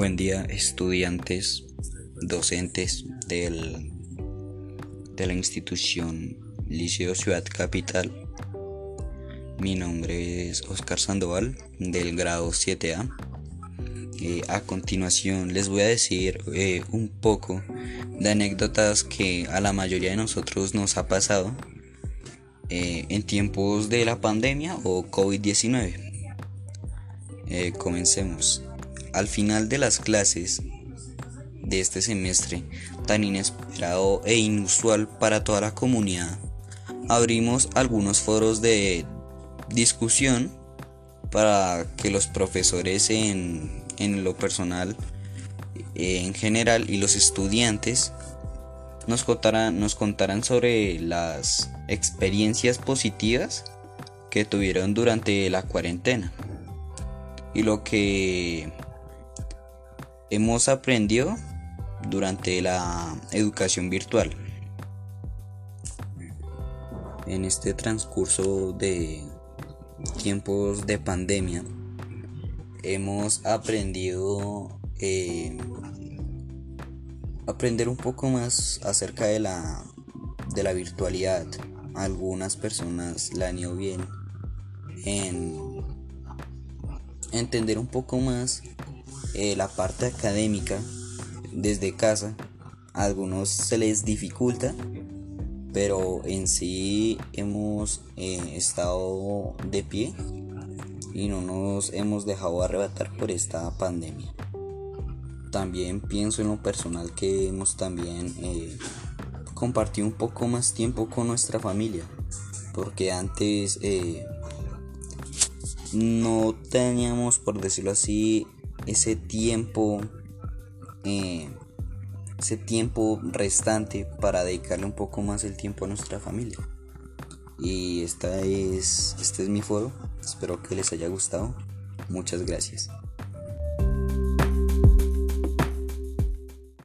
Buen día estudiantes, docentes del, de la institución Liceo Ciudad Capital. Mi nombre es Oscar Sandoval del grado 7A. Eh, a continuación les voy a decir eh, un poco de anécdotas que a la mayoría de nosotros nos ha pasado eh, en tiempos de la pandemia o COVID-19. comencemos. Al final de las clases de este semestre, tan inesperado e inusual para toda la comunidad, abrimos algunos foros de discusión para que los profesores en, lo personal en general y los estudiantes nos contarán, nos contarán sobre las experiencias positivas que tuvieron durante la cuarentena y lo que hemos aprendido durante la educación virtual. En este transcurso de tiempos de pandemia hemos aprendido eh, aprender un poco más acerca de la de la virtualidad. Algunas personas la han ido bien en entender un poco más eh, la parte académica desde casa. A algunos se les dificulta, pero en sí hemos eh, estado de pie y no nos hemos dejado arrebatar por esta pandemia. También pienso en lo personal que hemos también eh, compartido un poco más tiempo con nuestra familia, porque antes no teníamos, por decirlo así, ese tiempo, eh, ese tiempo restante para dedicarle un poco más el tiempo a nuestra familia. Y esta es, este es mi foro. Espero que les haya gustado. Muchas gracias.